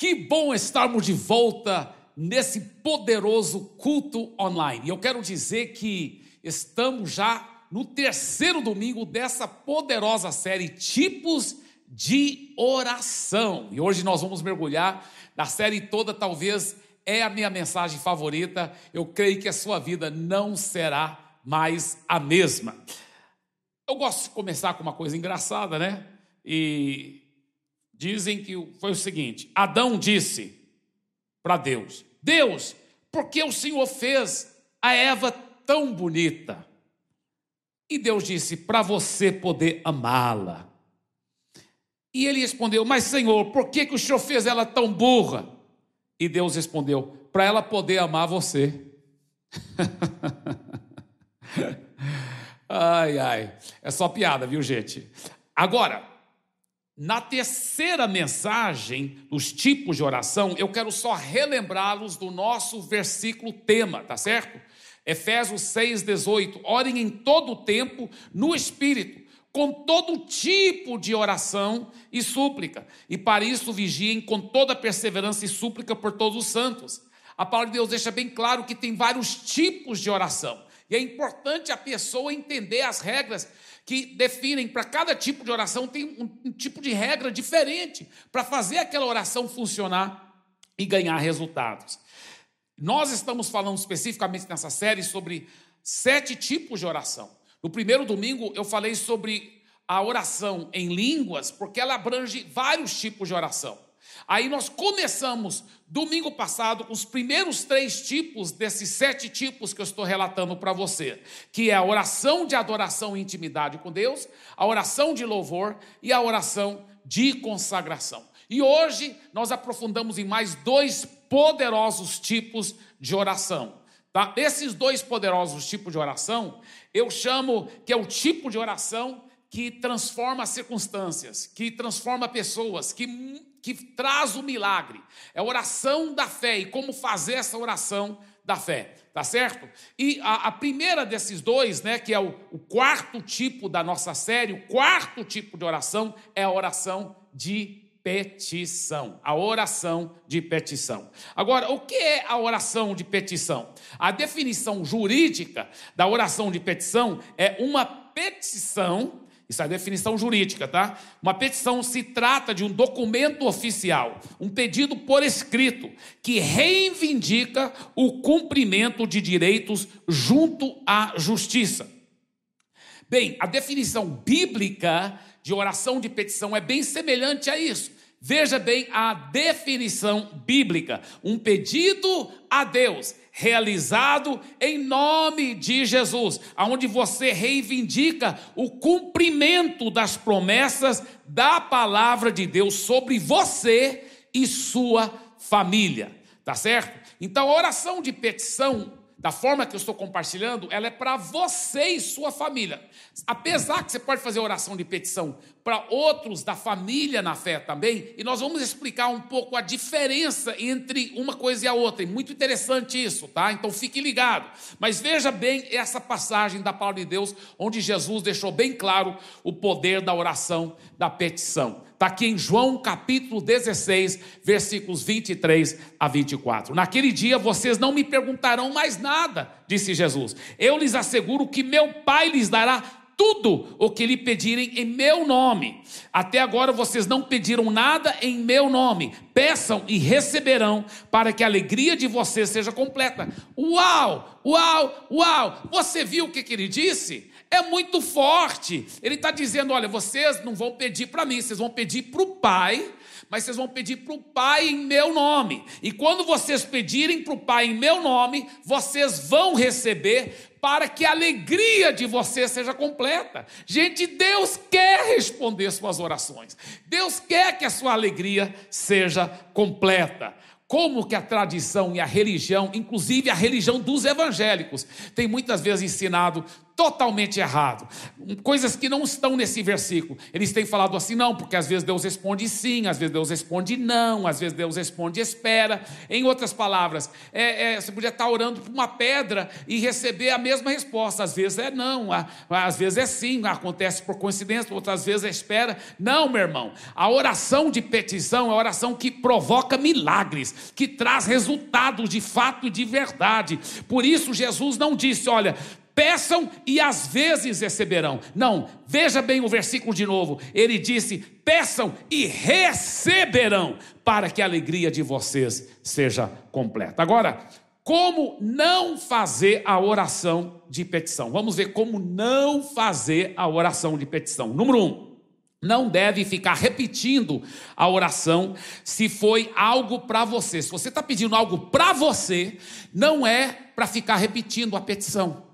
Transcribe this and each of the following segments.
Que bom estarmos de volta nesse poderoso culto online. E eu quero dizer que estamos já no terceiro domingo dessa poderosa série Tipos de Oração. E hoje nós vamos mergulhar na série toda, talvez é a minha mensagem favorita. Eu creio que a sua vida não será mais a mesma. Eu gosto de começar com uma coisa engraçada, né? E dizem que foi o seguinte: Adão disse para Deus: Deus, por que o Senhor fez a Eva tão bonita? E Deus disse: para você poder amá-la. E ele respondeu: Mas Senhor, por que, que o Senhor fez ela tão burra? E Deus respondeu: Para ela poder amar você. ai, ai, é só piada, viu, gente? Agora, na terceira mensagem dos tipos de oração, eu quero só relembrá-los do nosso versículo tema, tá certo? Efésios 6,18. Orem em todo o tempo no Espírito, com todo tipo de oração e súplica, e para isso vigiem com toda perseverança e súplica por todos os santos. A palavra de Deus deixa bem claro que tem vários tipos de oração, e é importante a pessoa entender as regras que definem para cada tipo de oração tem um, um tipo de regra diferente para fazer aquela oração funcionar e ganhar resultados. Nós estamos falando especificamente nessa série sobre sete tipos de oração. No primeiro domingo eu falei sobre a oração em línguas, porque ela abrange vários tipos de oração. Aí nós começamos domingo passado com os primeiros três tipos desses sete tipos que eu estou relatando para você, que é a oração de adoração e intimidade com Deus, a oração de louvor e a oração de consagração. E hoje nós aprofundamos em mais dois poderosos tipos de oração. Tá? Esses dois poderosos tipos de oração, eu chamo que é o tipo de oração que transforma circunstâncias, que transforma pessoas, que que traz o milagre. É a oração da fé e como fazer essa oração da fé, tá certo? E a, a primeira desses dois, né, que é o, o quarto tipo da nossa série, o quarto tipo de oração é a oração de petição. A oração de petição. Agora, o que é a oração de petição? A definição jurídica da oração de petição é uma petição isso é a definição jurídica, tá? Uma petição se trata de um documento oficial, um pedido por escrito, que reivindica o cumprimento de direitos junto à justiça. Bem, a definição bíblica de oração de petição é bem semelhante a isso. Veja bem a definição bíblica: um pedido a Deus realizado em nome de Jesus, aonde você reivindica o cumprimento das promessas da palavra de Deus sobre você e sua família, tá certo? Então, a oração de petição da forma que eu estou compartilhando, ela é para você e sua família. Apesar que você pode fazer oração de petição para outros da família na fé também, e nós vamos explicar um pouco a diferença entre uma coisa e a outra. É muito interessante isso, tá? Então fique ligado. Mas veja bem essa passagem da palavra de Deus, onde Jesus deixou bem claro o poder da oração da petição. Está aqui em João capítulo 16, versículos 23 a 24. Naquele dia vocês não me perguntarão mais nada, disse Jesus. Eu lhes asseguro que meu Pai lhes dará tudo o que lhe pedirem em meu nome. Até agora vocês não pediram nada em meu nome. Peçam e receberão, para que a alegria de vocês seja completa. Uau, uau, uau! Você viu o que, que ele disse? É muito forte. Ele está dizendo: olha, vocês não vão pedir para mim, vocês vão pedir para o Pai mas vocês vão pedir para o Pai em meu nome. E quando vocês pedirem para o Pai em meu nome, vocês vão receber para que a alegria de você seja completa. Gente, Deus quer responder suas orações. Deus quer que a sua alegria seja completa. Como que a tradição e a religião, inclusive a religião dos evangélicos, tem muitas vezes ensinado totalmente errado. Coisas que não estão nesse versículo. Eles têm falado assim, não, porque às vezes Deus responde sim, às vezes Deus responde não, às vezes Deus responde espera. Em outras palavras, é, é, você podia estar orando por uma pedra e receber a mesma resposta. Às vezes é não, às vezes é sim, acontece por coincidência, outras vezes é espera. Não, meu irmão. A oração de petição é a oração que provoca milagres, que traz resultados de fato e de verdade. Por isso, Jesus não disse: olha, peçam e às vezes receberão. Não, veja bem o versículo de novo. Ele disse: peçam e receberão, para que a alegria de vocês seja completa. Agora, como não fazer a oração de petição? Vamos ver como não fazer a oração de petição. Número um. Não deve ficar repetindo a oração se foi algo para você. Se você está pedindo algo para você, não é para ficar repetindo a petição.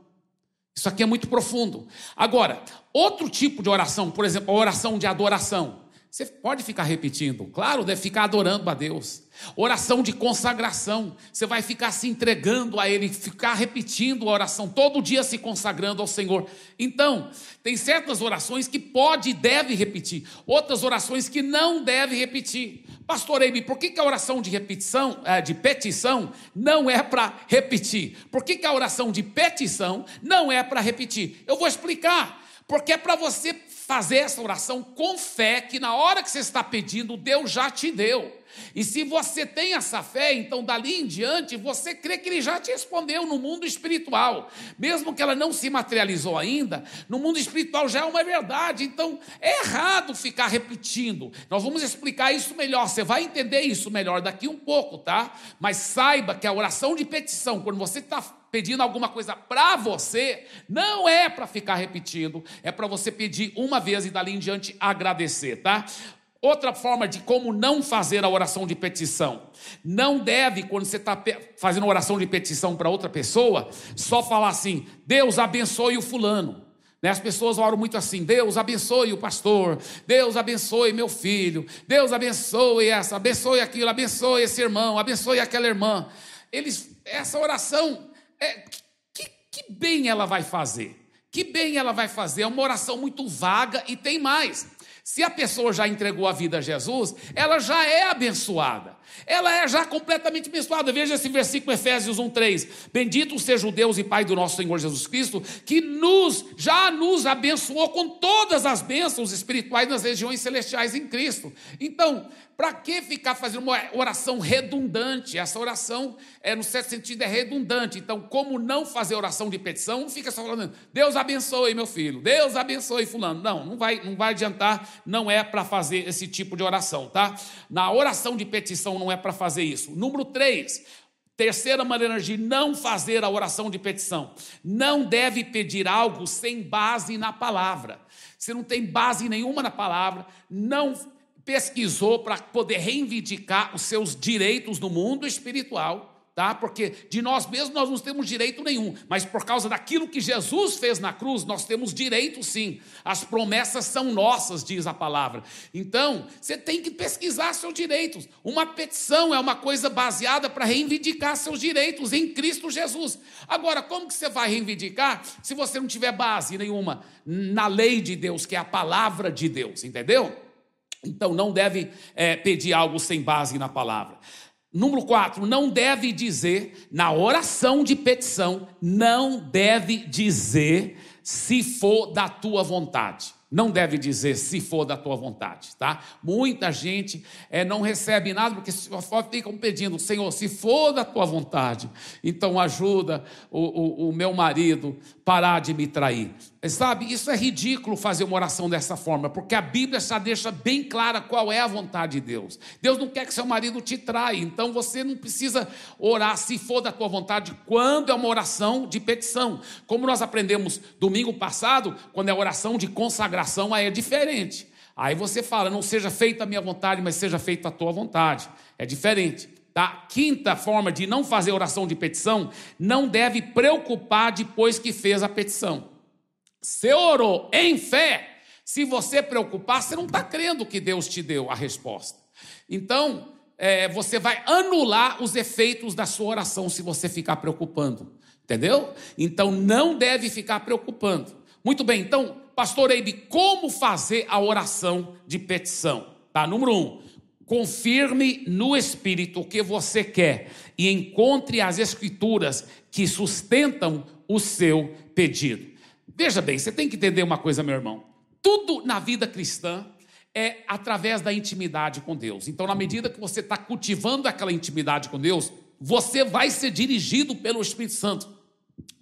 Isso aqui é muito profundo. Agora, outro tipo de oração, por exemplo, a oração de adoração. Você pode ficar repetindo, claro, deve ficar adorando a Deus. Oração de consagração, você vai ficar se entregando a Ele, ficar repetindo a oração, todo dia se consagrando ao Senhor. Então, tem certas orações que pode e deve repetir, outras orações que não deve repetir. Pastor Amy, por que, que a oração de repetição, é, de petição, não é para repetir? Por que, que a oração de petição não é para repetir? Eu vou explicar. Porque é para você fazer essa oração com fé, que na hora que você está pedindo, Deus já te deu. E se você tem essa fé, então dali em diante, você crê que ele já te respondeu no mundo espiritual. Mesmo que ela não se materializou ainda, no mundo espiritual já é uma verdade. Então é errado ficar repetindo. Nós vamos explicar isso melhor. Você vai entender isso melhor daqui um pouco, tá? Mas saiba que a oração de petição, quando você está pedindo alguma coisa para você, não é para ficar repetindo, é para você pedir uma vez e dali em diante agradecer, tá? Outra forma de como não fazer a oração de petição. Não deve, quando você está fazendo oração de petição para outra pessoa, só falar assim: Deus abençoe o fulano. Né? As pessoas oram muito assim: Deus abençoe o pastor, Deus abençoe meu filho, Deus abençoe essa, abençoe aquilo, abençoe esse irmão, abençoe aquela irmã. Eles, essa oração é, que, que bem ela vai fazer? Que bem ela vai fazer? É uma oração muito vaga e tem mais. Se a pessoa já entregou a vida a Jesus, ela já é abençoada. Ela é já completamente abençoada. Veja esse versículo Efésios 1:3. Bendito seja o Deus e Pai do nosso Senhor Jesus Cristo, que nos já nos abençoou com todas as bênçãos espirituais nas regiões celestiais em Cristo. Então, para que ficar fazendo uma oração redundante? Essa oração, é, no certo sentido, é redundante. Então, como não fazer oração de petição? Fica só falando, Deus abençoe meu filho, Deus abençoe fulano. Não, não vai, não vai adiantar, não é para fazer esse tipo de oração, tá? Na oração de petição não é para fazer isso. Número 3, Terceira maneira de não fazer a oração de petição: não deve pedir algo sem base na palavra. Você não tem base nenhuma na palavra, não pesquisou para poder reivindicar os seus direitos no mundo espiritual, tá? Porque de nós mesmos nós não temos direito nenhum, mas por causa daquilo que Jesus fez na cruz, nós temos direito sim. As promessas são nossas, diz a palavra. Então, você tem que pesquisar seus direitos. Uma petição é uma coisa baseada para reivindicar seus direitos em Cristo Jesus. Agora, como que você vai reivindicar se você não tiver base nenhuma na lei de Deus, que é a palavra de Deus, entendeu? Então não deve é, pedir algo sem base na palavra. Número 4, não deve dizer, na oração de petição, não deve dizer se for da tua vontade. Não deve dizer se for da tua vontade, tá? Muita gente é, não recebe nada porque ficam pedindo, Senhor, se for da tua vontade, então ajuda o, o, o meu marido parar de me trair. Sabe, isso é ridículo fazer uma oração dessa forma, porque a Bíblia já deixa bem clara qual é a vontade de Deus. Deus não quer que seu marido te traia, então você não precisa orar se for da tua vontade, quando é uma oração de petição. Como nós aprendemos domingo passado, quando é oração de consagração, aí é diferente. Aí você fala, não seja feita a minha vontade, mas seja feita a tua vontade. É diferente. Tá? Quinta forma de não fazer oração de petição, não deve preocupar depois que fez a petição. Você orou em fé, se você preocupar, você não está crendo que Deus te deu a resposta. Então, é, você vai anular os efeitos da sua oração se você ficar preocupando. Entendeu? Então não deve ficar preocupando. Muito bem, então, pastor Eibe, como fazer a oração de petição? Tá, número um, confirme no Espírito o que você quer e encontre as escrituras que sustentam o seu pedido. Veja bem, você tem que entender uma coisa, meu irmão. Tudo na vida cristã é através da intimidade com Deus. Então, na medida que você está cultivando aquela intimidade com Deus, você vai ser dirigido pelo Espírito Santo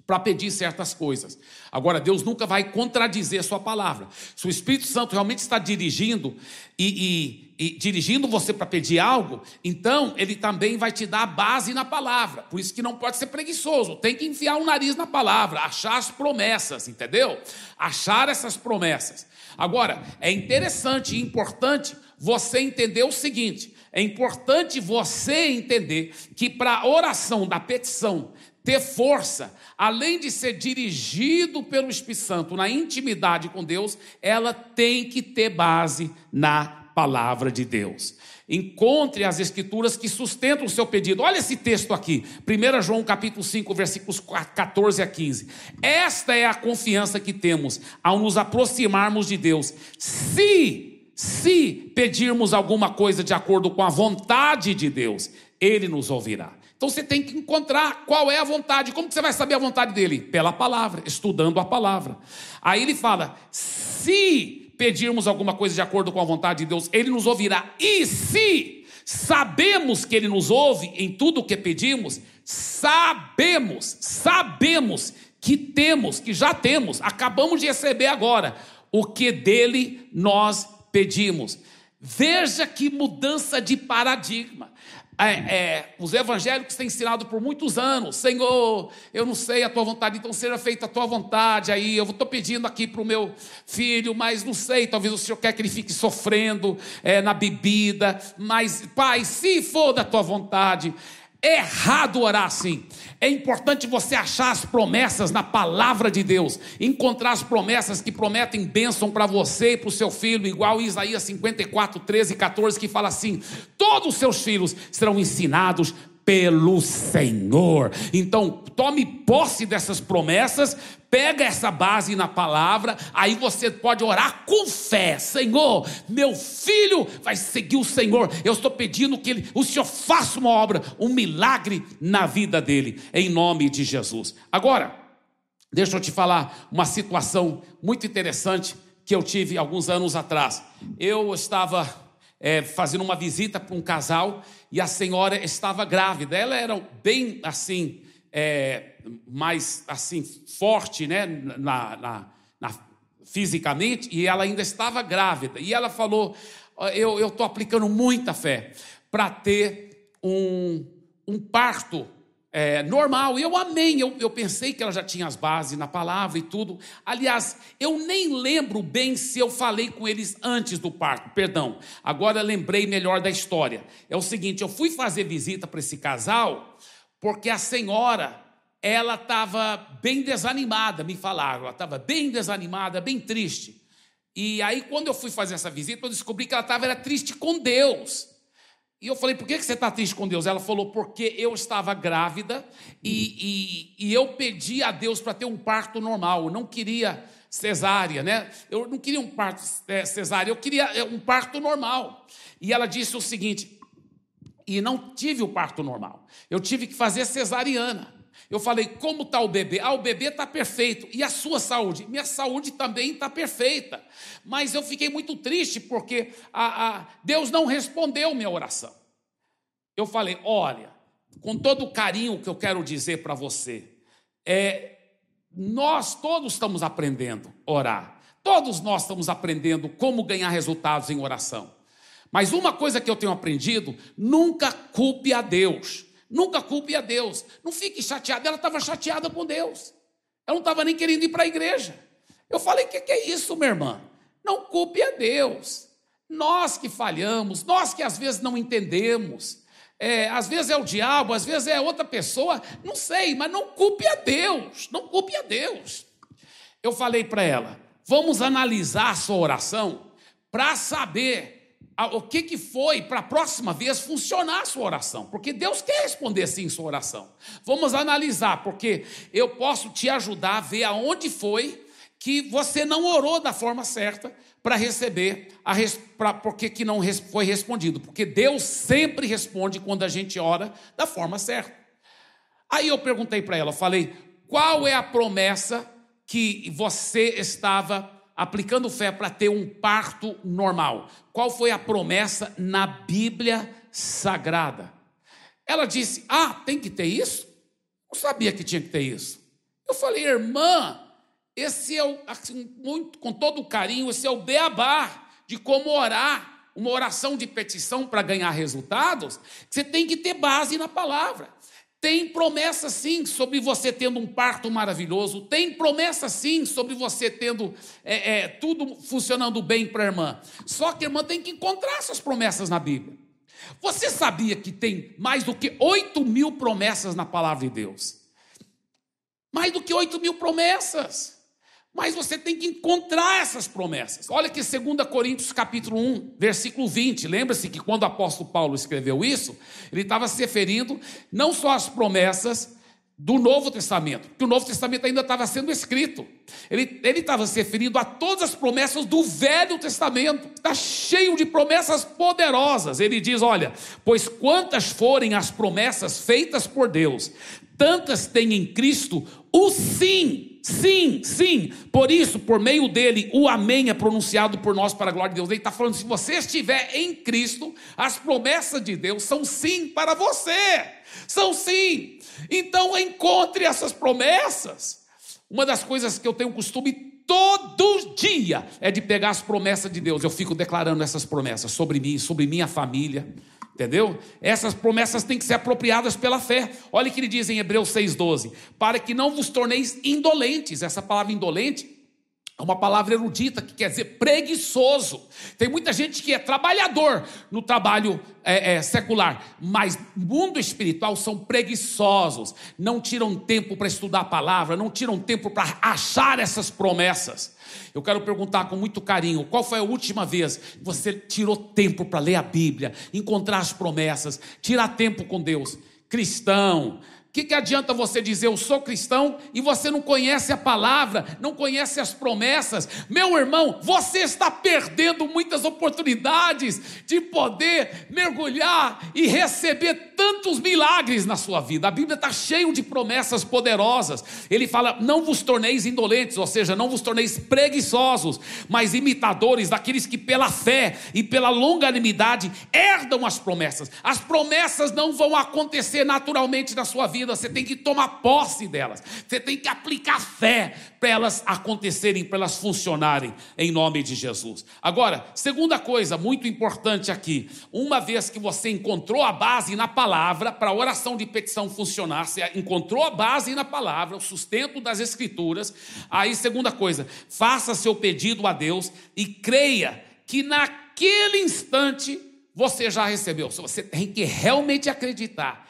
para pedir certas coisas. Agora, Deus nunca vai contradizer a sua palavra. Se o Espírito Santo realmente está dirigindo e, e, e dirigindo você para pedir algo, então ele também vai te dar a base na palavra. Por isso que não pode ser preguiçoso. Tem que enfiar o nariz na palavra, achar as promessas, entendeu? Achar essas promessas. Agora, é interessante e importante você entender o seguinte: é importante você entender que para a oração da petição ter força, além de ser dirigido pelo Espírito Santo na intimidade com Deus, ela tem que ter base na palavra de Deus. Encontre as escrituras que sustentam o seu pedido. Olha esse texto aqui, 1 João capítulo 5, versículos 14 a 15. Esta é a confiança que temos ao nos aproximarmos de Deus. Se, se pedirmos alguma coisa de acordo com a vontade de Deus, Ele nos ouvirá. Então você tem que encontrar qual é a vontade. Como que você vai saber a vontade dele? Pela palavra, estudando a palavra. Aí ele fala: se pedirmos alguma coisa de acordo com a vontade de Deus, ele nos ouvirá. E se sabemos que ele nos ouve em tudo o que pedimos, sabemos, sabemos que temos, que já temos, acabamos de receber agora o que dele nós pedimos. Veja que mudança de paradigma. É, é, os evangélicos têm ensinado por muitos anos: Senhor, eu não sei a tua vontade, então seja feita a tua vontade. Aí eu estou pedindo aqui para o meu filho, mas não sei, talvez o Senhor quer que ele fique sofrendo é, na bebida. Mas, Pai, se for da tua vontade, é errado orar assim. É importante você achar as promessas na palavra de Deus, encontrar as promessas que prometem bênção para você e para o seu filho, igual Isaías 54, 13 e 14, que fala assim: todos os seus filhos serão ensinados pelo Senhor. Então, tome posse dessas promessas, pega essa base na palavra, aí você pode orar com fé. Senhor, meu filho vai seguir o Senhor. Eu estou pedindo que ele, o Senhor faça uma obra, um milagre na vida dele, em nome de Jesus. Agora, deixa eu te falar uma situação muito interessante que eu tive alguns anos atrás. Eu estava é, fazendo uma visita para um casal e a senhora estava grávida. Ela era bem assim, é, mais assim, forte, né, na, na, na, fisicamente, e ela ainda estava grávida. E ela falou: Eu estou aplicando muita fé para ter um, um parto é, normal. Eu amei, eu, eu pensei que ela já tinha as bases na palavra e tudo. Aliás, eu nem lembro bem se eu falei com eles antes do parto, perdão. Agora lembrei melhor da história. É o seguinte: eu fui fazer visita para esse casal porque a senhora. Ela estava bem desanimada, me falaram. Ela estava bem desanimada, bem triste. E aí, quando eu fui fazer essa visita, eu descobri que ela estava triste com Deus. E eu falei, por que você está triste com Deus? Ela falou, porque eu estava grávida e, e, e eu pedi a Deus para ter um parto normal. Eu não queria cesárea, né? Eu não queria um parto é, cesárea, eu queria é, um parto normal. E ela disse o seguinte, e não tive o parto normal. Eu tive que fazer cesariana. Eu falei, como está o bebê? Ah, o bebê está perfeito. E a sua saúde? Minha saúde também está perfeita. Mas eu fiquei muito triste porque a, a, Deus não respondeu minha oração. Eu falei, olha, com todo o carinho que eu quero dizer para você, é, nós todos estamos aprendendo a orar. Todos nós estamos aprendendo como ganhar resultados em oração. Mas uma coisa que eu tenho aprendido, nunca culpe a Deus. Nunca culpe a Deus. Não fique chateada. Ela estava chateada com Deus. Ela não estava nem querendo ir para a igreja. Eu falei: o que, que é isso, minha irmã? Não culpe a Deus. Nós que falhamos, nós que às vezes não entendemos. É, às vezes é o diabo, às vezes é outra pessoa, não sei, mas não culpe a Deus, não culpe a Deus. Eu falei para ela: vamos analisar a sua oração para saber o que, que foi para a próxima vez funcionar a sua oração, porque Deus quer responder sim sua oração. Vamos analisar, porque eu posso te ajudar a ver aonde foi que você não orou da forma certa para receber, a pra, porque que não foi respondido, porque Deus sempre responde quando a gente ora da forma certa. Aí eu perguntei para ela, falei, qual é a promessa que você estava aplicando fé para ter um parto normal. Qual foi a promessa na Bíblia Sagrada? Ela disse: Ah, tem que ter isso? Não sabia que tinha que ter isso. Eu falei, irmã, esse é o, assim, muito, com todo carinho, esse é o beabá de como orar, uma oração de petição para ganhar resultados. Você tem que ter base na palavra. Tem promessa sim sobre você tendo um parto maravilhoso, tem promessa sim sobre você tendo é, é, tudo funcionando bem para a irmã. Só que a irmã tem que encontrar essas promessas na Bíblia. Você sabia que tem mais do que 8 mil promessas na palavra de Deus? Mais do que 8 mil promessas. Mas você tem que encontrar essas promessas. Olha que 2 Coríntios capítulo 1, versículo 20. Lembra-se que quando o apóstolo Paulo escreveu isso, ele estava se referindo não só às promessas do Novo Testamento, porque o Novo Testamento ainda estava sendo escrito. Ele estava se referindo a todas as promessas do Velho Testamento. Está cheio de promessas poderosas. Ele diz: olha, pois quantas forem as promessas feitas por Deus, tantas tem em Cristo o sim Sim, sim. Por isso, por meio dele, o amém é pronunciado por nós para a glória de Deus. Ele está falando: se você estiver em Cristo, as promessas de Deus são sim para você. São sim. Então, encontre essas promessas. Uma das coisas que eu tenho costume todo dia é de pegar as promessas de Deus. Eu fico declarando essas promessas sobre mim, sobre minha família Entendeu? Essas promessas têm que ser apropriadas pela fé. Olha o que ele diz em Hebreus 6,12: para que não vos torneis indolentes. Essa palavra indolente é uma palavra erudita que quer dizer preguiçoso. Tem muita gente que é trabalhador no trabalho é, é, secular, mas mundo espiritual são preguiçosos, não tiram tempo para estudar a palavra, não tiram tempo para achar essas promessas. Eu quero perguntar com muito carinho: qual foi a última vez que você tirou tempo para ler a Bíblia, encontrar as promessas, tirar tempo com Deus? Cristão, que, que adianta você dizer eu sou cristão e você não conhece a palavra, não conhece as promessas? Meu irmão, você está perdendo muitas oportunidades de poder mergulhar e receber tantos milagres na sua vida. A Bíblia está cheia de promessas poderosas. Ele fala: não vos torneis indolentes, ou seja, não vos torneis preguiçosos, mas imitadores daqueles que pela fé e pela longanimidade herdam as promessas. As promessas não vão acontecer naturalmente na sua vida vida, você tem que tomar posse delas, você tem que aplicar fé para elas acontecerem, para elas funcionarem, em nome de Jesus. Agora, segunda coisa muito importante aqui: uma vez que você encontrou a base na palavra, para a oração de petição funcionar, você encontrou a base na palavra, o sustento das Escrituras, aí, segunda coisa, faça seu pedido a Deus e creia que naquele instante você já recebeu. Você tem que realmente acreditar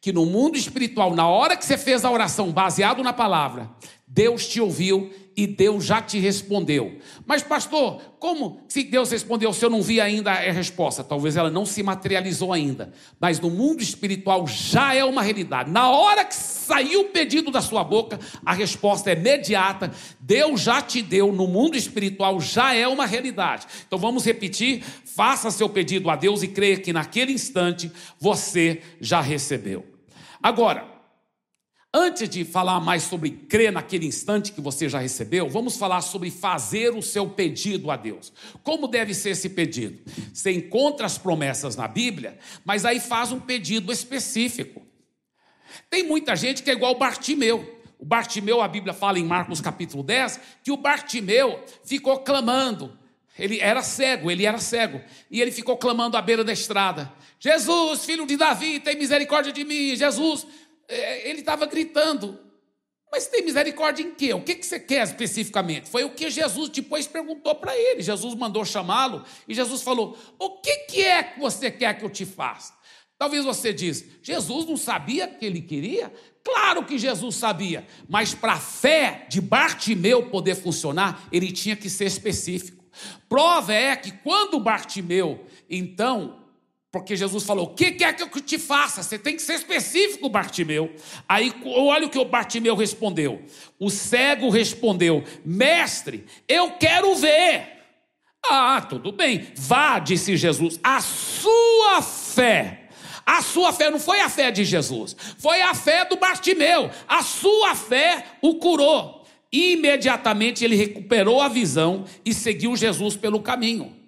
que no mundo espiritual, na hora que você fez a oração baseado na palavra, Deus te ouviu e Deus já te respondeu. Mas, pastor, como se Deus respondeu se eu não vi ainda a resposta? Talvez ela não se materializou ainda. Mas no mundo espiritual já é uma realidade. Na hora que saiu o pedido da sua boca, a resposta é imediata. Deus já te deu, no mundo espiritual já é uma realidade. Então vamos repetir: faça seu pedido a Deus e creia que naquele instante você já recebeu. Agora, antes de falar mais sobre crer naquele instante que você já recebeu, vamos falar sobre fazer o seu pedido a Deus. Como deve ser esse pedido? Você encontra as promessas na Bíblia, mas aí faz um pedido específico. Tem muita gente que é igual Bartimeu. O Bartimeu, a Bíblia fala em Marcos capítulo 10, que o Bartimeu ficou clamando. Ele era cego, ele era cego. E ele ficou clamando à beira da estrada. Jesus, filho de Davi, tem misericórdia de mim. Jesus, é, ele estava gritando. Mas tem misericórdia em quê? O que, que você quer especificamente? Foi o que Jesus depois perguntou para ele. Jesus mandou chamá-lo e Jesus falou: O que, que é que você quer que eu te faça? Talvez você diz: Jesus não sabia o que ele queria? Claro que Jesus sabia, mas para a fé de Bartimeu poder funcionar, ele tinha que ser específico. Prova é que quando Bartimeu Então, porque Jesus falou: O que quer que eu te faça? Você tem que ser específico, Bartimeu. Aí, olha o que o Bartimeu respondeu. O cego respondeu: Mestre, eu quero ver. Ah, tudo bem. Vá, disse Jesus. A sua fé. A sua fé não foi a fé de Jesus, foi a fé do Bartimeu. A sua fé o curou. Imediatamente ele recuperou a visão e seguiu Jesus pelo caminho.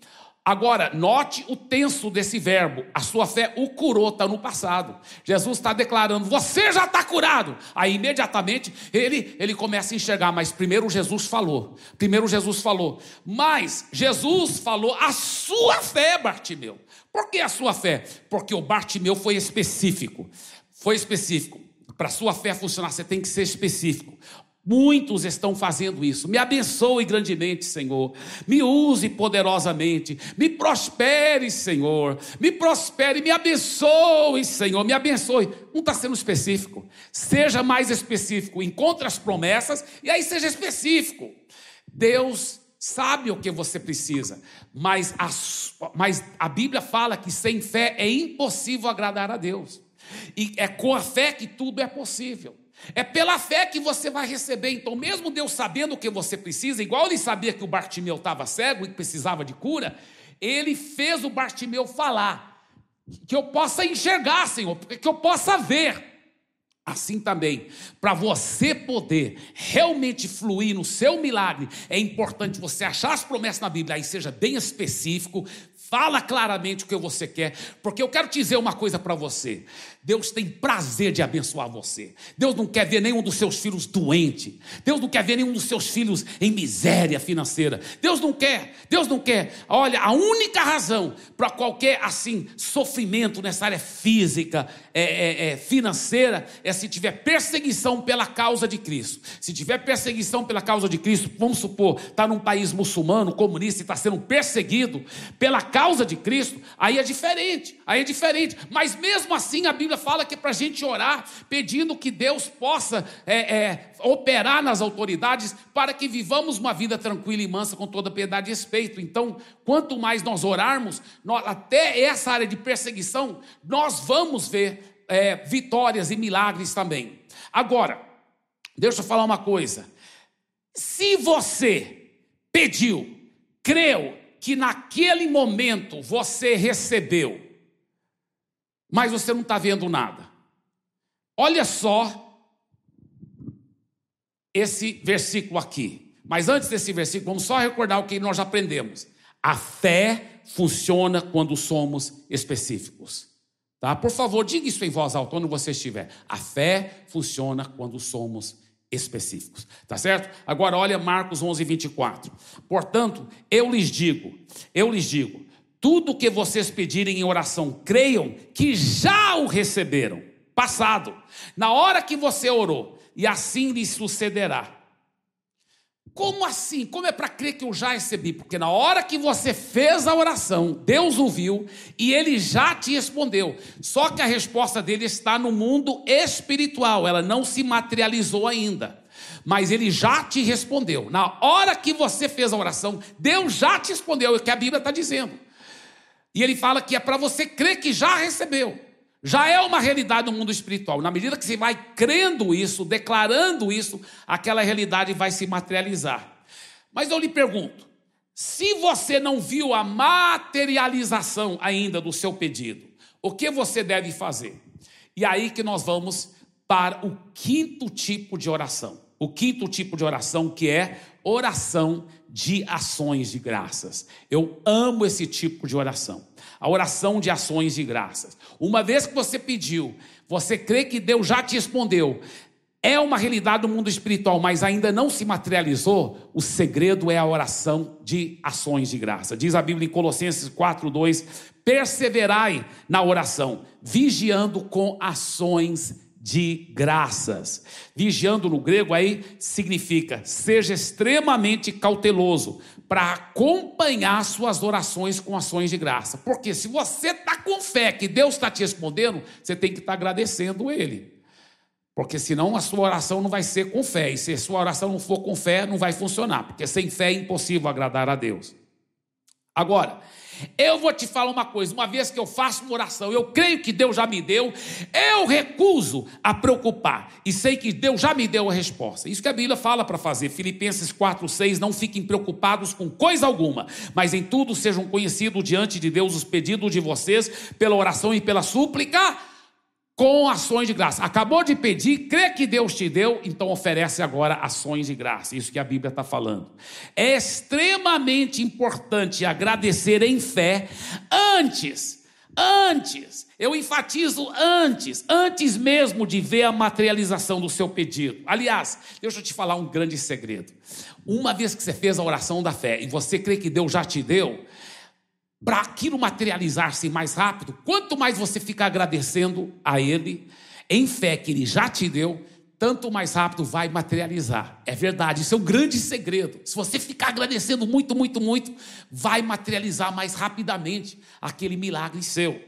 Agora, note o tenso desse verbo. A sua fé o curou, está no passado. Jesus está declarando: Você já está curado. Aí, imediatamente, ele, ele começa a enxergar. Mas primeiro Jesus falou. Primeiro Jesus falou. Mas Jesus falou a sua fé, Bartimeu. Por que a sua fé? Porque o Bartimeu foi específico. Foi específico. Para a sua fé funcionar, você tem que ser específico. Muitos estão fazendo isso. Me abençoe grandemente, Senhor. Me use poderosamente. Me prospere, Senhor. Me prospere, me abençoe, Senhor. Me abençoe. Não está sendo específico. Seja mais específico. Encontre as promessas e aí seja específico. Deus sabe o que você precisa, mas a, mas a Bíblia fala que sem fé é impossível agradar a Deus. E é com a fé que tudo é possível. É pela fé que você vai receber. Então, mesmo Deus sabendo o que você precisa, igual ele sabia que o Bartimeu estava cego e precisava de cura, ele fez o Bartimeu falar, que eu possa enxergar, Senhor, que eu possa ver. Assim também, para você poder realmente fluir no seu milagre, é importante você achar as promessas na Bíblia, aí seja bem específico, fala claramente o que você quer, porque eu quero te dizer uma coisa para você. Deus tem prazer de abençoar você. Deus não quer ver nenhum dos seus filhos doente. Deus não quer ver nenhum dos seus filhos em miséria financeira. Deus não quer. Deus não quer. Olha, a única razão para qualquer assim sofrimento nessa área física, é, é, é, financeira, é se tiver perseguição pela causa de Cristo. Se tiver perseguição pela causa de Cristo, vamos supor, está num país muçulmano, comunista, e está sendo perseguido pela causa de Cristo, aí é diferente. Aí é diferente. Mas mesmo assim a Bíblia Bíblia fala que é para a gente orar, pedindo que Deus possa é, é, operar nas autoridades para que vivamos uma vida tranquila e mansa com toda piedade e respeito. Então, quanto mais nós orarmos, nós, até essa área de perseguição, nós vamos ver é, vitórias e milagres também. Agora, deixa eu falar uma coisa. Se você pediu, creu que naquele momento você recebeu, mas você não está vendo nada. Olha só esse versículo aqui. Mas antes desse versículo, vamos só recordar o que nós aprendemos. A fé funciona quando somos específicos. Tá? Por favor, diga isso em voz alta, onde você estiver. A fé funciona quando somos específicos. Tá certo? Agora olha Marcos 11, 24. Portanto, eu lhes digo, eu lhes digo, tudo que vocês pedirem em oração, creiam que já o receberam. Passado. Na hora que você orou, e assim lhe sucederá. Como assim? Como é para crer que eu já recebi? Porque na hora que você fez a oração, Deus ouviu e ele já te respondeu. Só que a resposta dele está no mundo espiritual, ela não se materializou ainda. Mas ele já te respondeu. Na hora que você fez a oração, Deus já te respondeu, é o que a Bíblia está dizendo. E ele fala que é para você crer que já recebeu. Já é uma realidade no mundo espiritual. Na medida que você vai crendo isso, declarando isso, aquela realidade vai se materializar. Mas eu lhe pergunto: se você não viu a materialização ainda do seu pedido, o que você deve fazer? E aí que nós vamos para o quinto tipo de oração. O quinto tipo de oração que é oração de ações de graças. Eu amo esse tipo de oração. A oração de ações de graças. Uma vez que você pediu, você crê que Deus já te respondeu. É uma realidade do mundo espiritual, mas ainda não se materializou. O segredo é a oração de ações de graça. Diz a Bíblia em Colossenses 4:2: "Perseverai na oração, vigiando com ações de graças. Vigiando no grego aí significa seja extremamente cauteloso para acompanhar suas orações com ações de graça. Porque se você está com fé que Deus está te respondendo, você tem que estar tá agradecendo Ele. Porque senão a sua oração não vai ser com fé. E se a sua oração não for com fé, não vai funcionar. Porque sem fé é impossível agradar a Deus. Agora, Eu vou te falar uma coisa: uma vez que eu faço uma oração, eu creio que Deus já me deu, eu recuso a preocupar e sei que Deus já me deu a resposta. Isso que a Bíblia fala para fazer. Filipenses 4, 6: Não fiquem preocupados com coisa alguma, mas em tudo sejam conhecidos diante de Deus os pedidos de vocês, pela oração e pela súplica com ações de graça. Acabou de pedir, crê que Deus te deu, então oferece agora ações de graça. Isso que a Bíblia está falando. É extremamente importante agradecer em fé antes. Antes, eu enfatizo antes, antes mesmo de ver a materialização do seu pedido. Aliás, deixa eu te falar um grande segredo. Uma vez que você fez a oração da fé e você crê que Deus já te deu, para aquilo materializar-se mais rápido, quanto mais você ficar agradecendo a Ele, em fé que Ele já te deu, tanto mais rápido vai materializar. É verdade, isso é um grande segredo. Se você ficar agradecendo muito, muito, muito, vai materializar mais rapidamente aquele milagre seu.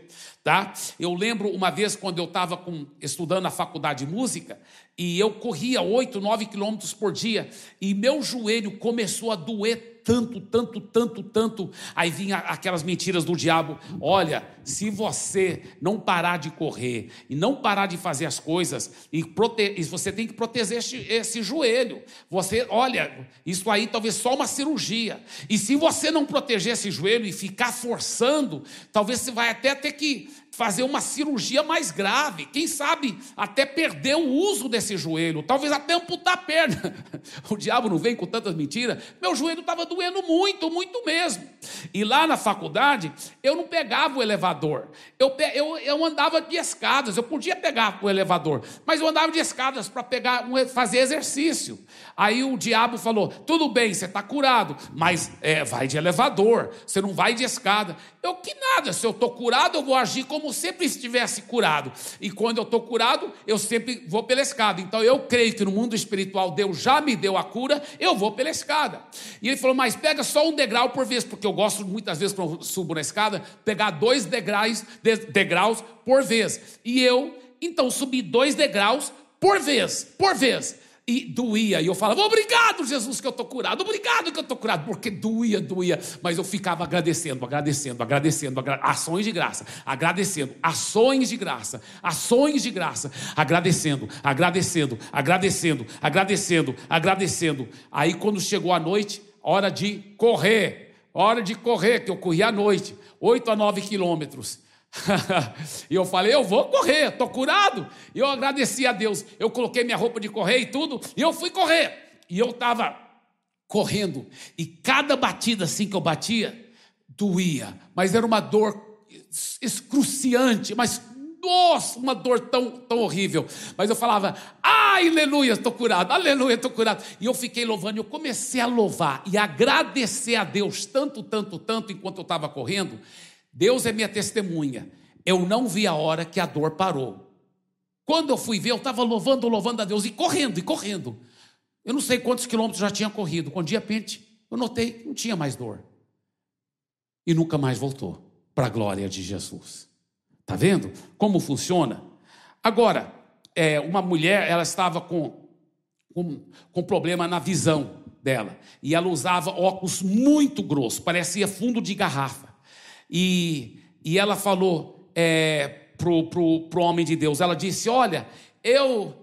Tá? Eu lembro uma vez quando eu estava estudando na faculdade de música e eu corria 8, 9 quilômetros por dia e meu joelho começou a doer tanto, tanto, tanto, tanto. Aí vinha aquelas mentiras do diabo: olha, se você não parar de correr e não parar de fazer as coisas, e, prote... você tem que proteger esse, esse joelho. Você, olha, isso aí talvez só uma cirurgia. E se você não proteger esse joelho e ficar forçando, talvez você vai até ter que fazer uma cirurgia mais grave, quem sabe até perder o uso desse joelho, talvez até amputar a perna. O diabo não vem com tantas mentiras. Meu joelho estava doendo muito, muito mesmo. E lá na faculdade, eu não pegava o elevador, eu, eu, eu andava de escadas, eu podia pegar o elevador, mas eu andava de escadas para pegar fazer exercício. Aí o diabo falou: tudo bem, você está curado, mas é, vai de elevador, você não vai de escada. Eu que nada, se eu estou curado, eu vou agir como sempre estivesse curado. E quando eu estou curado, eu sempre vou pela escada. Então eu creio que no mundo espiritual Deus já me deu a cura, eu vou pela escada. E ele falou, mas pega só um degrau por vez, porque eu gosto muitas vezes quando eu subo na escada, pegar dois degraus, degraus por vez. E eu, então, subi dois degraus por vez, por vez e doía. E eu falava, obrigado, Jesus, que eu estou curado, obrigado que eu estou curado, porque doía, doía. Mas eu ficava agradecendo, agradecendo, agradecendo, agra... ações de graça, agradecendo, ações de graça, ações de graça, agradecendo, agradecendo, agradecendo, agradecendo, agradecendo. Aí quando chegou a noite, hora de correr, hora de correr, que eu corria à noite, oito a nove quilômetros. e eu falei, eu vou correr, estou curado. E eu agradeci a Deus. Eu coloquei minha roupa de correr e tudo, e eu fui correr. E eu estava correndo, e cada batida assim que eu batia, doía, mas era uma dor excruciante, mas nossa, uma dor tão, tão horrível. Mas eu falava, aleluia, estou curado, aleluia, estou curado. E eu fiquei louvando, eu comecei a louvar e agradecer a Deus tanto, tanto, tanto, enquanto eu estava correndo, Deus é minha testemunha. Eu não vi a hora que a dor parou. Quando eu fui ver, eu estava louvando, louvando a Deus e correndo, e correndo. Eu não sei quantos quilômetros já tinha corrido. Quando de repente eu notei que não tinha mais dor. E nunca mais voltou para a glória de Jesus. Está vendo como funciona? Agora, é, uma mulher, ela estava com, com, com problema na visão dela. E ela usava óculos muito grossos, parecia fundo de garrafa. E, e ela falou é, para o homem de Deus: ela disse, Olha, eu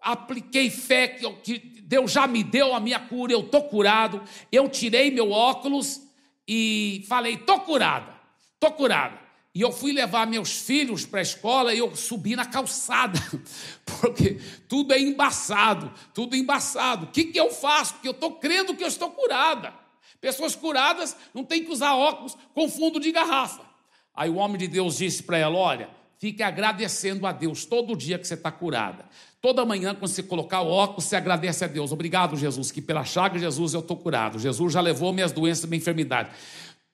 apliquei fé que, que Deus já me deu a minha cura, eu estou curado. Eu tirei meu óculos e falei: estou curada, estou curada. E eu fui levar meus filhos para a escola e eu subi na calçada, porque tudo é embaçado, tudo embaçado. O que, que eu faço? Porque eu estou crendo que eu estou curada. Pessoas curadas não tem que usar óculos com fundo de garrafa. Aí o homem de Deus disse para ela: Olha, fique agradecendo a Deus todo dia que você está curada. Toda manhã, quando você colocar o óculos, você agradece a Deus. Obrigado, Jesus, que pela chaga de Jesus eu estou curado. Jesus já levou minhas doenças e minha enfermidade.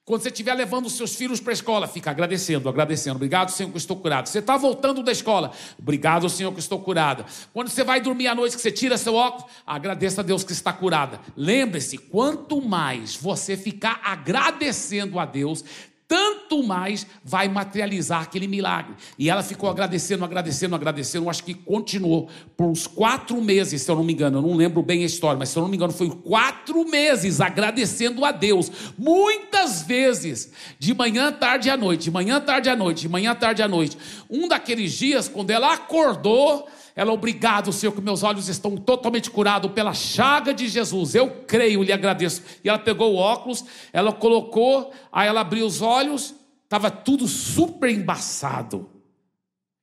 Quando você estiver levando os seus filhos para a escola, fica agradecendo, agradecendo. Obrigado, Senhor, que estou curado. Você está voltando da escola. Obrigado, Senhor, que estou curada. Quando você vai dormir à noite, que você tira seu óculos, agradeça a Deus que está curada. Lembre-se, quanto mais você ficar agradecendo a Deus, tanto mais vai materializar aquele milagre. E ela ficou agradecendo, agradecendo, agradecendo. Acho que continuou por uns quatro meses, se eu não me engano. Eu não lembro bem a história, mas se eu não me engano, foi quatro meses agradecendo a Deus. Muitas vezes, de manhã, tarde à noite, de manhã, tarde à noite, de manhã, tarde à noite. Um daqueles dias, quando ela acordou, ela, obrigado, Senhor, que meus olhos estão totalmente curados pela chaga de Jesus. Eu creio, lhe agradeço. E ela pegou o óculos, ela colocou, aí ela abriu os olhos, estava tudo super embaçado.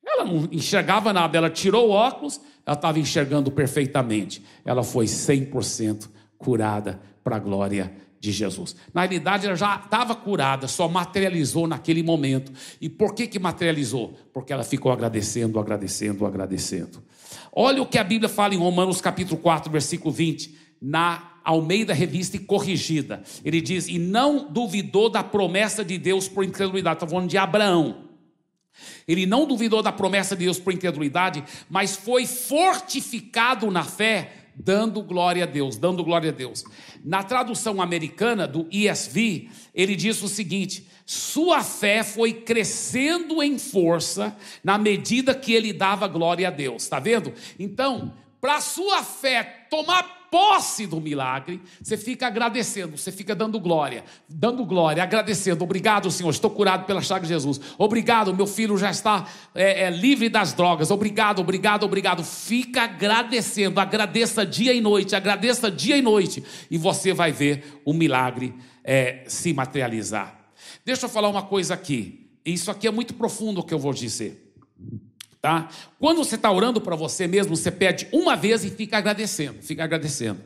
Ela não enxergava nada, ela tirou o óculos, ela estava enxergando perfeitamente. Ela foi 100% curada para a glória de Jesus. Na realidade, ela já estava curada, só materializou naquele momento. E por que, que materializou? Porque ela ficou agradecendo, agradecendo, agradecendo. Olha o que a Bíblia fala em Romanos capítulo 4, versículo 20, na Almeida Revista e Corrigida. Ele diz: E não duvidou da promessa de Deus por incredulidade. Está falando de Abraão. Ele não duvidou da promessa de Deus por incredulidade, mas foi fortificado na fé dando glória a Deus, dando glória a Deus. Na tradução americana do ESV, ele diz o seguinte: sua fé foi crescendo em força na medida que ele dava glória a Deus. Está vendo? Então, para sua fé tomar posse do milagre, você fica agradecendo, você fica dando glória, dando glória, agradecendo. Obrigado, Senhor, estou curado pela chaga de Jesus. Obrigado, meu filho já está é, é, livre das drogas. Obrigado, obrigado, obrigado. Fica agradecendo, agradeça dia e noite, agradeça dia e noite, e você vai ver o milagre é, se materializar. Deixa eu falar uma coisa aqui. Isso aqui é muito profundo o que eu vou dizer. Tá? Quando você está orando para você mesmo, você pede uma vez e fica agradecendo, fica agradecendo.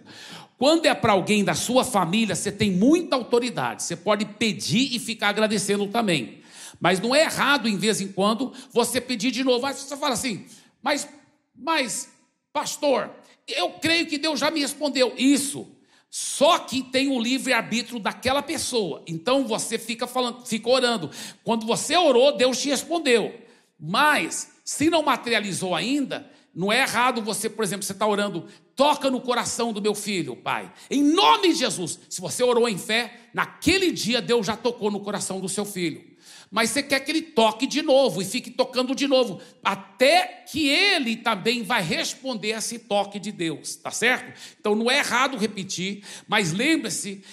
Quando é para alguém da sua família, você tem muita autoridade, você pode pedir e ficar agradecendo também. Mas não é errado, em vez em quando, você pedir de novo. Mas você fala assim, mas, mas, pastor, eu creio que Deus já me respondeu. Isso. Só que tem o livre-arbítrio daquela pessoa. Então você fica falando, fica orando. Quando você orou, Deus te respondeu. Mas se não materializou ainda, não é errado você, por exemplo, você está orando, toca no coração do meu filho, pai, em nome de Jesus. Se você orou em fé, naquele dia Deus já tocou no coração do seu filho. Mas você quer que ele toque de novo e fique tocando de novo, até que ele também vai responder a esse toque de Deus, tá certo? Então não é errado repetir, mas lembre-se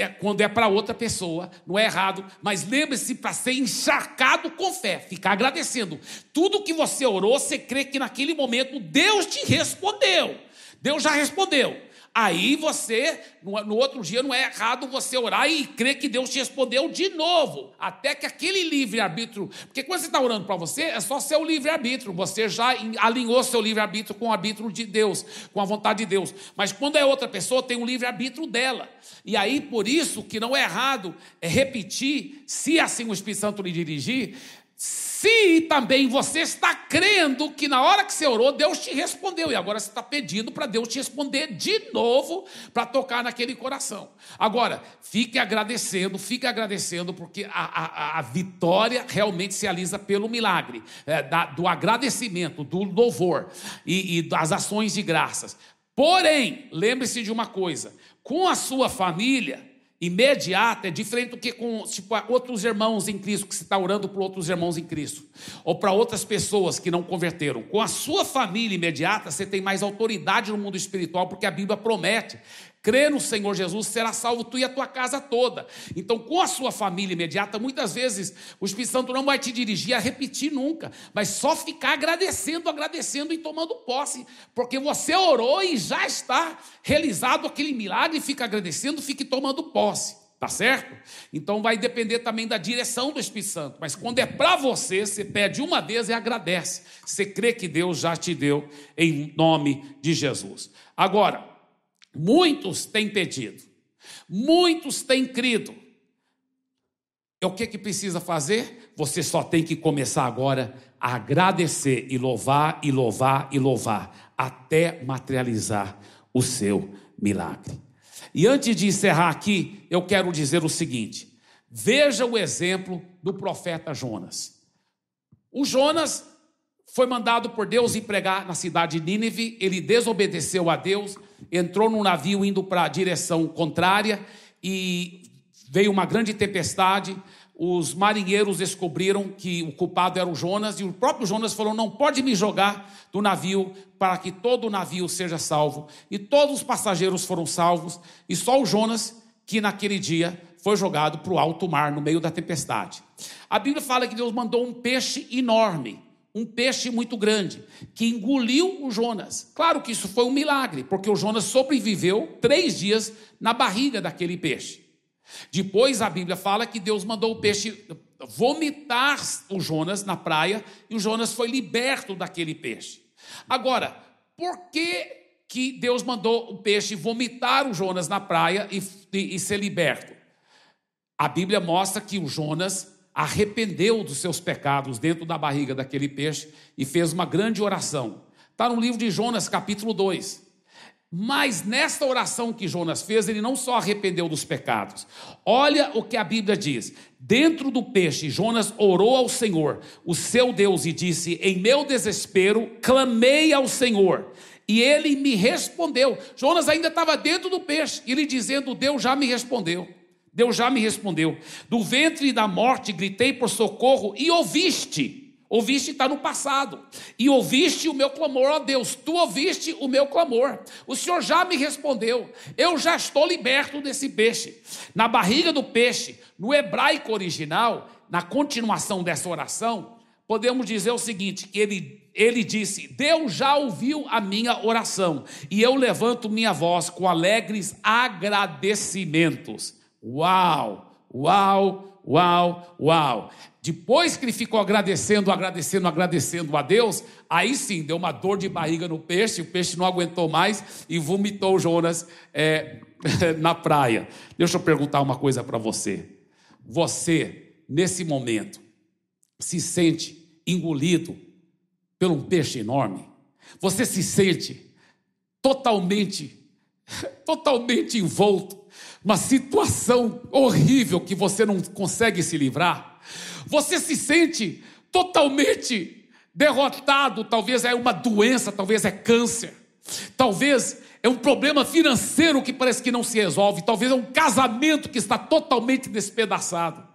é quando é para outra pessoa, não é errado, mas lembre-se para ser encharcado com fé, ficar agradecendo. Tudo que você orou, você crê que naquele momento Deus te respondeu. Deus já respondeu. Aí você, no, outro dia, não é errado você orar e crer que Deus te respondeu de novo, até que aquele livre-arbítrio, porque quando você está orando para você, é só seu livre-arbítrio, você já alinhou seu livre-arbítrio com o arbítrio de Deus, com a vontade de Deus. Mas quando é outra pessoa, tem um livre-arbítrio dela. E aí, por isso que não é errado é repetir, se assim o Espírito Santo lhe dirigir, se também você está crendo que na hora que você orou, Deus te respondeu, e agora você está pedindo para Deus te responder de novo para tocar naquele coração. Agora, fique agradecendo, fique agradecendo, porque a, a, a vitória realmente se alisa pelo milagre, é, da, do agradecimento, do louvor e, e das ações de graças. Porém, lembre-se de uma coisa: com a sua família, imediata é diferente do que com tipo, outros irmãos em Cristo, que você está orando por outros irmãos em Cristo, ou para outras pessoas que não converteram. Com a sua família imediata, você tem mais autoridade no mundo espiritual, porque a Bíblia promete crê no Senhor Jesus, será salvo tu e a tua casa toda. Então, com a sua família imediata, muitas vezes o Espírito Santo não vai te dirigir a repetir nunca, mas só ficar agradecendo, agradecendo e tomando posse, porque você orou e já está realizado aquele milagre, fica agradecendo, fique tomando posse. Tá certo? Então vai depender também da direção do Espírito Santo. Mas quando é para você, você pede uma vez e agradece. Você crê que Deus já te deu em nome de Jesus. Agora, Muitos têm pedido, muitos têm crido. É o que, que precisa fazer? Você só tem que começar agora a agradecer e louvar, e louvar, e louvar, até materializar o seu milagre. E antes de encerrar aqui, eu quero dizer o seguinte: veja o exemplo do profeta Jonas. O Jonas foi mandado por Deus ir pregar na cidade de Nínive, ele desobedeceu a Deus, entrou num navio indo para a direção contrária e veio uma grande tempestade. os marinheiros descobriram que o culpado era o Jonas, e o próprio Jonas falou: Não pode me jogar do navio para que todo o navio seja salvo. E todos os passageiros foram salvos, e só o Jonas, que naquele dia foi jogado para o alto mar, no meio da tempestade. A Bíblia fala que Deus mandou um peixe enorme, um peixe muito grande, que engoliu o Jonas. Claro que isso foi um milagre, porque o Jonas sobreviveu três dias na barriga daquele peixe. Depois a Bíblia fala que Deus mandou o peixe vomitar o Jonas na praia e o Jonas foi liberto daquele peixe. Agora, por que, que Deus mandou o peixe vomitar o Jonas na praia e, e, e ser liberto? A Bíblia mostra que o Jonas arrependeu dos seus pecados dentro da barriga daquele peixe e fez uma grande oração. Está no livro de Jonas, capítulo 2. Mas nesta oração que Jonas fez, ele não só arrependeu dos pecados. Olha o que a Bíblia diz. Dentro do peixe, Jonas orou ao Senhor, o seu Deus, e disse: Em meu desespero, clamei ao Senhor. E ele me respondeu. Jonas ainda estava dentro do peixe, ele dizendo: Deus já me respondeu. Deus já me respondeu. Do ventre da morte gritei por socorro e ouviste. Ouviste está no passado. E ouviste o meu clamor, ó Deus. Tu ouviste o meu clamor. O Senhor já me respondeu. Eu já estou liberto desse peixe. Na barriga do peixe, no hebraico original, na continuação dessa oração, podemos dizer o seguinte: que ele, ele disse: Deus já ouviu a minha oração, e eu levanto minha voz com alegres agradecimentos. Uau, uau, uau, uau. Depois que ele ficou agradecendo, agradecendo, agradecendo a Deus, aí sim deu uma dor de barriga no peixe, o peixe não aguentou mais e vomitou Jonas é, na praia. Deixa eu perguntar uma coisa para você. Você, nesse momento, se sente engolido por um peixe enorme? Você se sente totalmente, totalmente envolto uma situação horrível que você não consegue se livrar? Você se sente totalmente derrotado, talvez é uma doença, talvez é câncer, talvez é um problema financeiro que parece que não se resolve, talvez é um casamento que está totalmente despedaçado.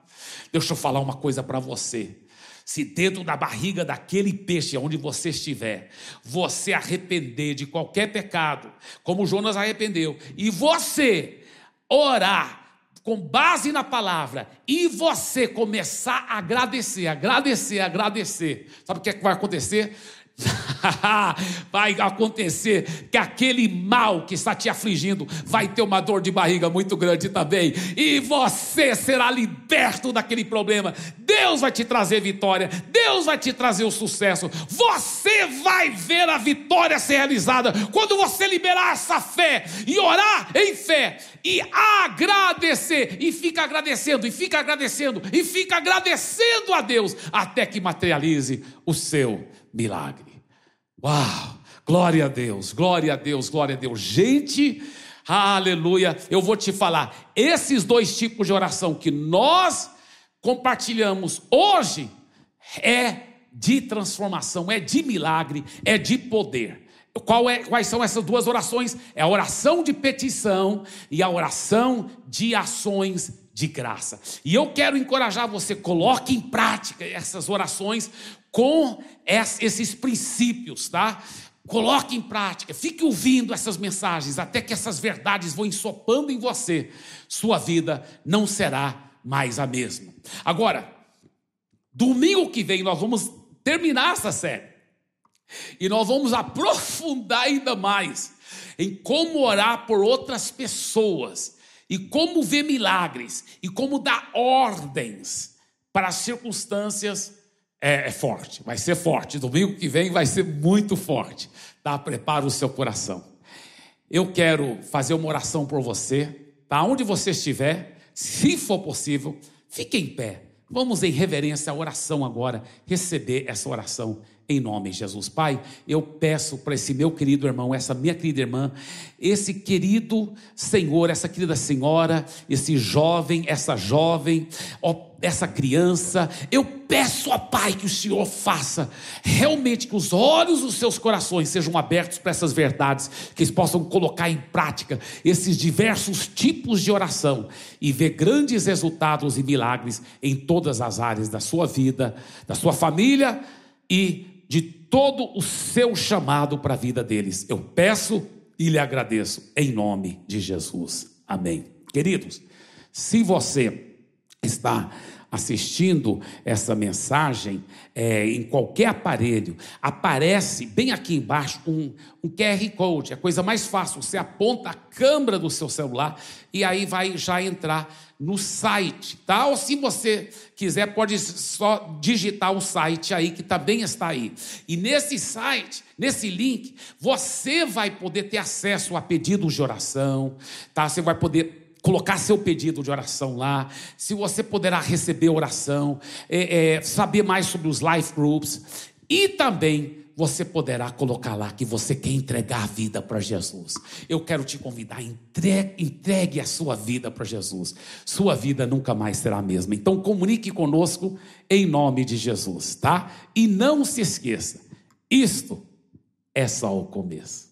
Deixa eu falar uma coisa para você. Se dentro da barriga daquele peixe, onde você estiver, você arrepender de qualquer pecado, como Jonas arrependeu, e você orar com base na palavra e você começar a agradecer, agradecer, agradecer, sabe o que, é que vai acontecer? vai acontecer que aquele mal que está te afligindo vai ter uma dor de barriga muito grande também, e você será liberto daquele problema. Deus vai te trazer vitória, Deus vai te trazer o sucesso. Você vai ver a vitória ser realizada quando você liberar essa fé e orar em fé e agradecer, e fica agradecendo, e fica agradecendo, e fica agradecendo a Deus até que materialize o seu milagre. Uau! Glória a Deus, glória a Deus, glória a Deus. Gente, aleluia. Eu vou te falar, esses dois tipos de oração que nós compartilhamos hoje é de transformação, é de milagre, é de poder. É, quais são essas duas orações? É a oração de petição e a oração de ações de graça. E eu quero encorajar você, coloque em prática essas orações com esses princípios, tá? Coloque em prática, fique ouvindo essas mensagens até que essas verdades vão ensopando em você. Sua vida não será mais a mesma. Agora, domingo que vem nós vamos terminar essa série. E nós vamos aprofundar ainda mais em como orar por outras pessoas e como ver milagres e como dar ordens para as circunstâncias é, é, forte, vai ser forte. Domingo que vem vai ser muito forte. Tá? Prepara o seu coração. Eu quero fazer uma oração por você, tá? Onde você estiver, se for possível, fique em pé. Vamos em reverência à oração agora, receber essa oração em nome de Jesus. Pai, eu peço para esse meu querido irmão, essa minha querida irmã, esse querido Senhor, essa querida senhora, esse jovem, essa jovem, essa criança, eu peço a Pai que o Senhor faça realmente que os olhos dos seus corações sejam abertos para essas verdades, que eles possam colocar em prática esses diversos tipos de oração e ver grandes resultados e milagres em todas as áreas da sua vida, da sua família e de todo o seu chamado para a vida deles. Eu peço e lhe agradeço em nome de Jesus. Amém. Queridos, se você está assistindo essa mensagem é, em qualquer aparelho, aparece bem aqui embaixo um, um QR Code, é a coisa mais fácil. Você aponta a câmera do seu celular e aí vai já entrar no site, tá? Ou se você quiser, pode só digitar o site aí, que também está aí. E nesse site, nesse link, você vai poder ter acesso a pedidos de oração, tá? Você vai poder colocar seu pedido de oração lá, se você poderá receber oração, é, é, saber mais sobre os life groups e também você poderá colocar lá que você quer entregar a vida para Jesus. Eu quero te convidar, entregue, entregue a sua vida para Jesus. Sua vida nunca mais será a mesma. Então comunique conosco em nome de Jesus, tá? E não se esqueça, isto é só o começo.